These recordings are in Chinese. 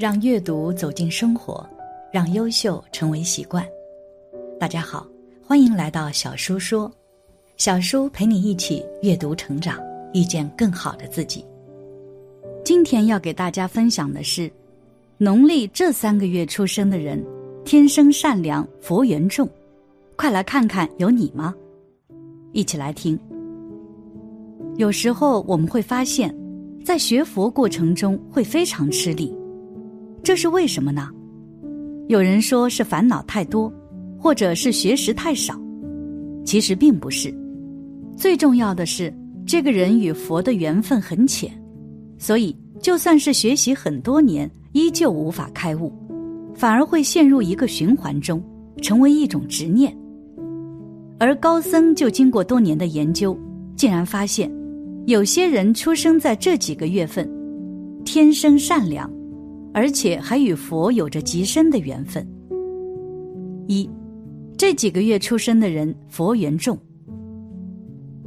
让阅读走进生活，让优秀成为习惯。大家好，欢迎来到小叔说，小叔陪你一起阅读成长，遇见更好的自己。今天要给大家分享的是，农历这三个月出生的人，天生善良，佛缘重。快来看看有你吗？一起来听。有时候我们会发现，在学佛过程中会非常吃力。这是为什么呢？有人说是烦恼太多，或者是学识太少，其实并不是。最重要的是，这个人与佛的缘分很浅，所以就算是学习很多年，依旧无法开悟，反而会陷入一个循环中，成为一种执念。而高僧就经过多年的研究，竟然发现，有些人出生在这几个月份，天生善良。而且还与佛有着极深的缘分。一，这几个月出生的人佛缘重。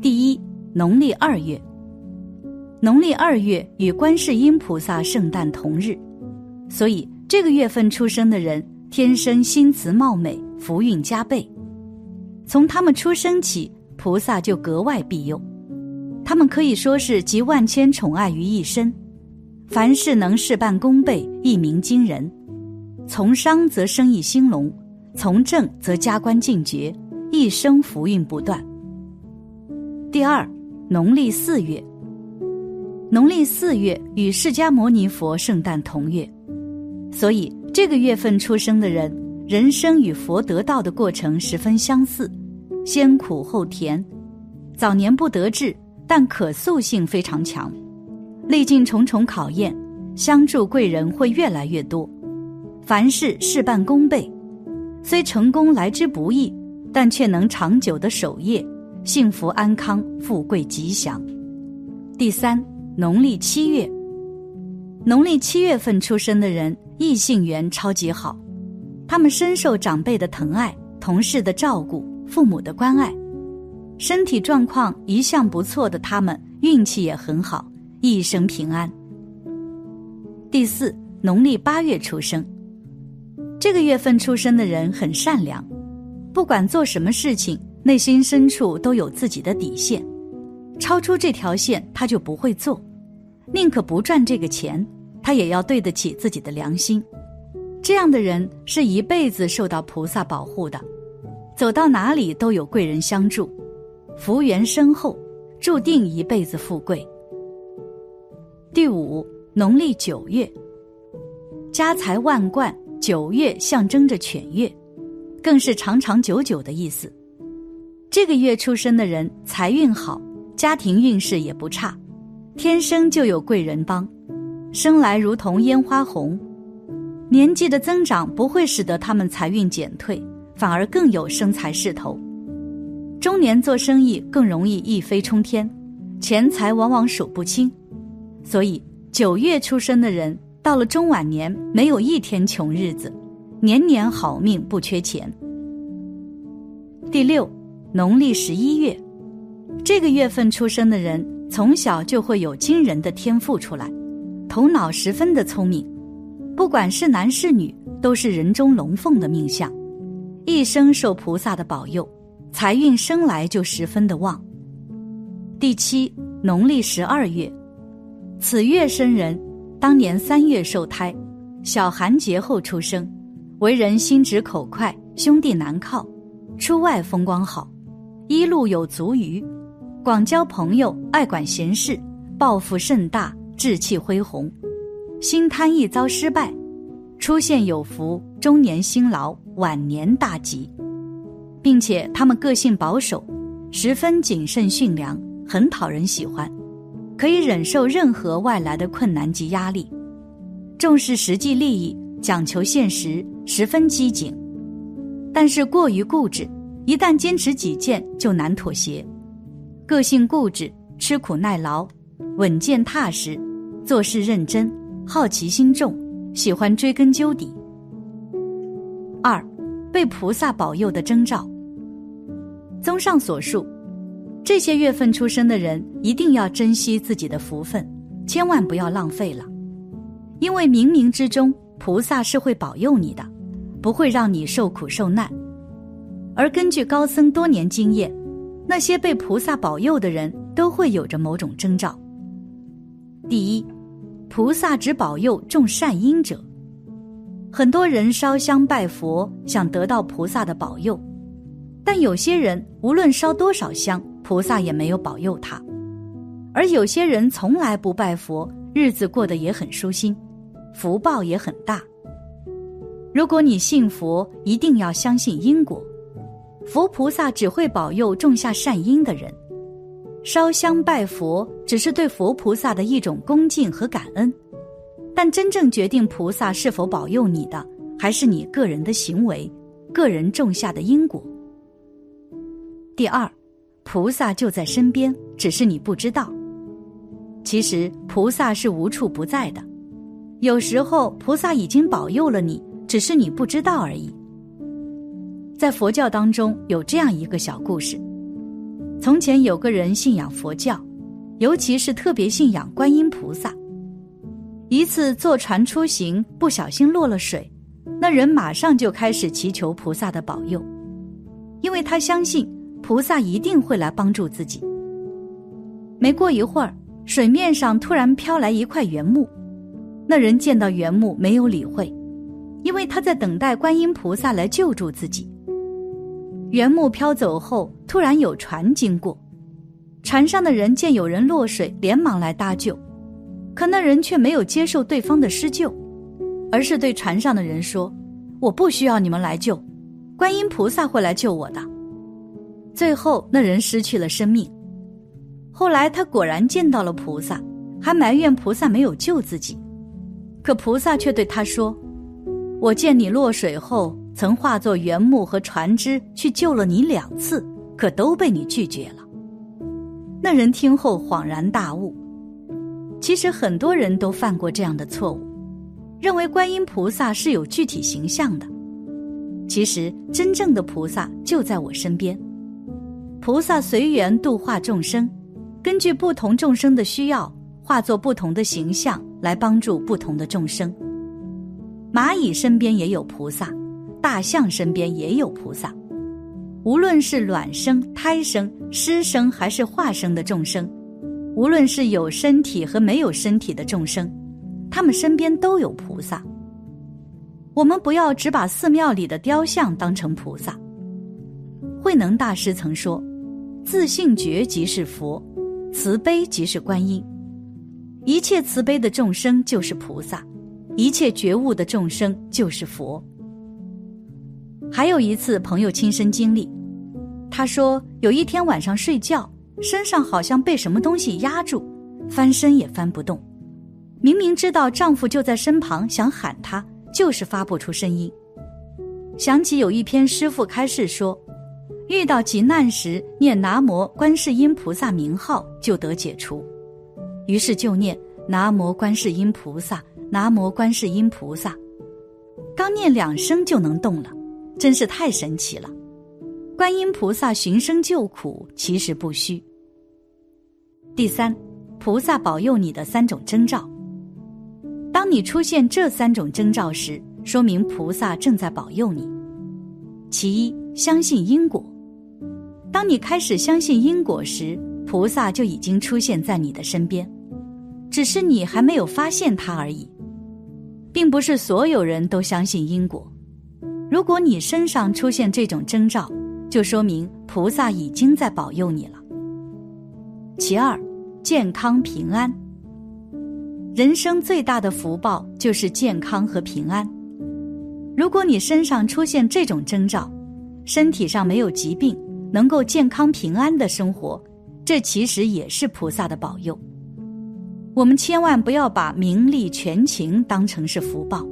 第一，农历二月，农历二月与观世音菩萨圣诞同日，所以这个月份出生的人天生心慈貌美，福运加倍。从他们出生起，菩萨就格外庇佑，他们可以说是集万千宠爱于一身。凡事能事半功倍，一鸣惊人；从商则生意兴隆，从政则加官进爵，一生福运不断。第二，农历四月，农历四月与释迦牟尼佛圣诞同月，所以这个月份出生的人，人生与佛得道的过程十分相似，先苦后甜，早年不得志，但可塑性非常强。历尽重重考验，相助贵人会越来越多，凡事事半功倍。虽成功来之不易，但却能长久的守业，幸福安康，富贵吉祥。第三，农历七月，农历七月份出生的人，异性缘超级好，他们深受长辈的疼爱、同事的照顾、父母的关爱，身体状况一向不错的他们，运气也很好。一生平安。第四，农历八月出生，这个月份出生的人很善良，不管做什么事情，内心深处都有自己的底线，超出这条线他就不会做，宁可不赚这个钱，他也要对得起自己的良心。这样的人是一辈子受到菩萨保护的，走到哪里都有贵人相助，福缘深厚，注定一辈子富贵。第五，农历九月，家财万贯。九月象征着犬月，更是长长久久的意思。这个月出生的人财运好，家庭运势也不差，天生就有贵人帮，生来如同烟花红。年纪的增长不会使得他们财运减退，反而更有生财势头。中年做生意更容易一飞冲天，钱财往往数不清。所以，九月出生的人到了中晚年，没有一天穷日子，年年好命不缺钱。第六，农历十一月，这个月份出生的人从小就会有惊人的天赋出来，头脑十分的聪明，不管是男是女，都是人中龙凤的命相，一生受菩萨的保佑，财运生来就十分的旺。第七，农历十二月。此月生人，当年三月受胎，小寒节后出生，为人心直口快，兄弟难靠，出外风光好，一路有足余，广交朋友，爱管闲事，抱负甚大，志气恢宏，心贪一遭失败，出现有福，中年辛劳，晚年大吉，并且他们个性保守，十分谨慎驯良，很讨人喜欢。可以忍受任何外来的困难及压力，重视实际利益，讲求现实，十分机警。但是过于固执，一旦坚持己见就难妥协。个性固执，吃苦耐劳，稳健踏实，做事认真，好奇心重，喜欢追根究底。二，被菩萨保佑的征兆。综上所述。这些月份出生的人一定要珍惜自己的福分，千万不要浪费了，因为冥冥之中菩萨是会保佑你的，不会让你受苦受难。而根据高僧多年经验，那些被菩萨保佑的人都会有着某种征兆。第一，菩萨只保佑种善因者。很多人烧香拜佛，想得到菩萨的保佑，但有些人无论烧多少香，菩萨也没有保佑他；而有些人从来不拜佛，日子过得也很舒心，福报也很大。如果你信佛，一定要相信因果。佛菩萨只会保佑种下善因的人，烧香拜佛只是对佛菩萨的一种恭敬和感恩，但真正决定菩萨是否保佑你的，还是你个人的行为，个人种下的因果。第二，菩萨就在身边，只是你不知道。其实菩萨是无处不在的，有时候菩萨已经保佑了你，只是你不知道而已。在佛教当中有这样一个小故事：从前有个人信仰佛教，尤其是特别信仰观音菩萨。一次坐船出行，不小心落了水，那人马上就开始祈求菩萨的保佑，因为他相信菩萨一定会来帮助自己。没过一会儿，水面上突然飘来一块原木，那人见到原木没有理会，因为他在等待观音菩萨来救助自己。原木飘走后，突然有船经过，船上的人见有人落水，连忙来搭救，可那人却没有接受对方的施救，而是对船上的人说：“我不需要你们来救，观音菩萨会来救我的。”最后，那人失去了生命。后来，他果然见到了菩萨，还埋怨菩萨没有救自己，可菩萨却对他说：“我见你落水后。”曾化作原木和船只去救了你两次，可都被你拒绝了。那人听后恍然大悟。其实很多人都犯过这样的错误，认为观音菩萨是有具体形象的。其实真正的菩萨就在我身边。菩萨随缘度化众生，根据不同众生的需要，化作不同的形象来帮助不同的众生。蚂蚁身边也有菩萨。大象身边也有菩萨，无论是卵生、胎生、湿生还是化生的众生，无论是有身体和没有身体的众生，他们身边都有菩萨。我们不要只把寺庙里的雕像当成菩萨。慧能大师曾说：“自信觉即是佛，慈悲即是观音。一切慈悲的众生就是菩萨，一切觉悟的众生就是佛。”还有一次，朋友亲身经历，他说有一天晚上睡觉，身上好像被什么东西压住，翻身也翻不动。明明知道丈夫就在身旁，想喊他，就是发不出声音。想起有一篇师傅开示说，遇到急难时念南无观世音菩萨名号就得解除，于是就念南无观世音菩萨，南无观世音菩萨，刚念两声就能动了。真是太神奇了！观音菩萨寻声救苦，其实不虚。第三，菩萨保佑你的三种征兆。当你出现这三种征兆时，说明菩萨正在保佑你。其一，相信因果。当你开始相信因果时，菩萨就已经出现在你的身边，只是你还没有发现它而已。并不是所有人都相信因果。如果你身上出现这种征兆，就说明菩萨已经在保佑你了。其二，健康平安。人生最大的福报就是健康和平安。如果你身上出现这种征兆，身体上没有疾病，能够健康平安的生活，这其实也是菩萨的保佑。我们千万不要把名利权情当成是福报。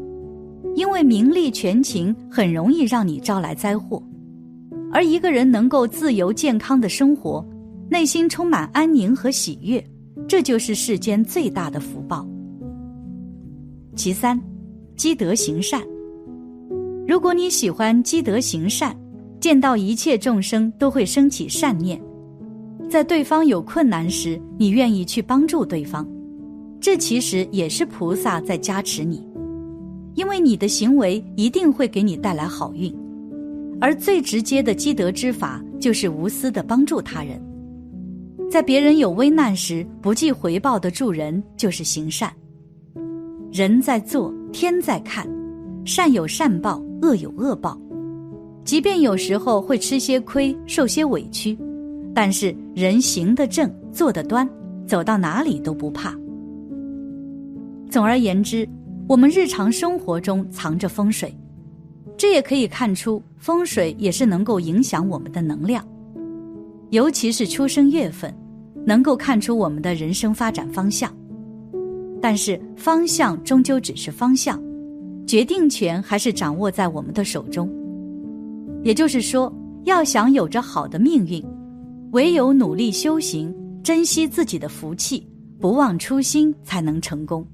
因为名利权情很容易让你招来灾祸，而一个人能够自由健康的生活，内心充满安宁和喜悦，这就是世间最大的福报。其三，积德行善。如果你喜欢积德行善，见到一切众生都会升起善念，在对方有困难时，你愿意去帮助对方，这其实也是菩萨在加持你。因为你的行为一定会给你带来好运。而最直接的积德之法，就是无私的帮助他人，在别人有危难时不计回报的助人，就是行善。人在做，天在看，善有善报，恶有恶报。即便有时候会吃些亏，受些委屈，但是人行得正，坐得端，走到哪里都不怕。总而言之，我们日常生活中藏着风水。这也可以看出，风水也是能够影响我们的能量，尤其是出生月份，能够看出我们的人生发展方向。但是方向终究只是方向，决定权还是掌握在我们的手中。也就是说，要想有着好的命运，唯有努力修行，珍惜自己的福气，不忘初心，才能成功。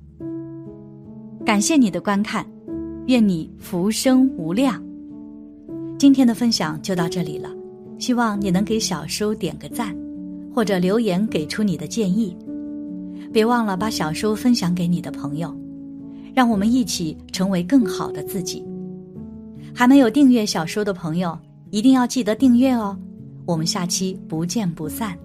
感谢你的观看。愿你福生无量。今天的分享就到这里了，希望你能给小叔点个赞，或者留言给出你的建议。别忘了把小叔分享给你的朋友，让我们一起成为更好的自己。还没有订阅小说的朋友，一定要记得订阅哦。我们下期不见不散。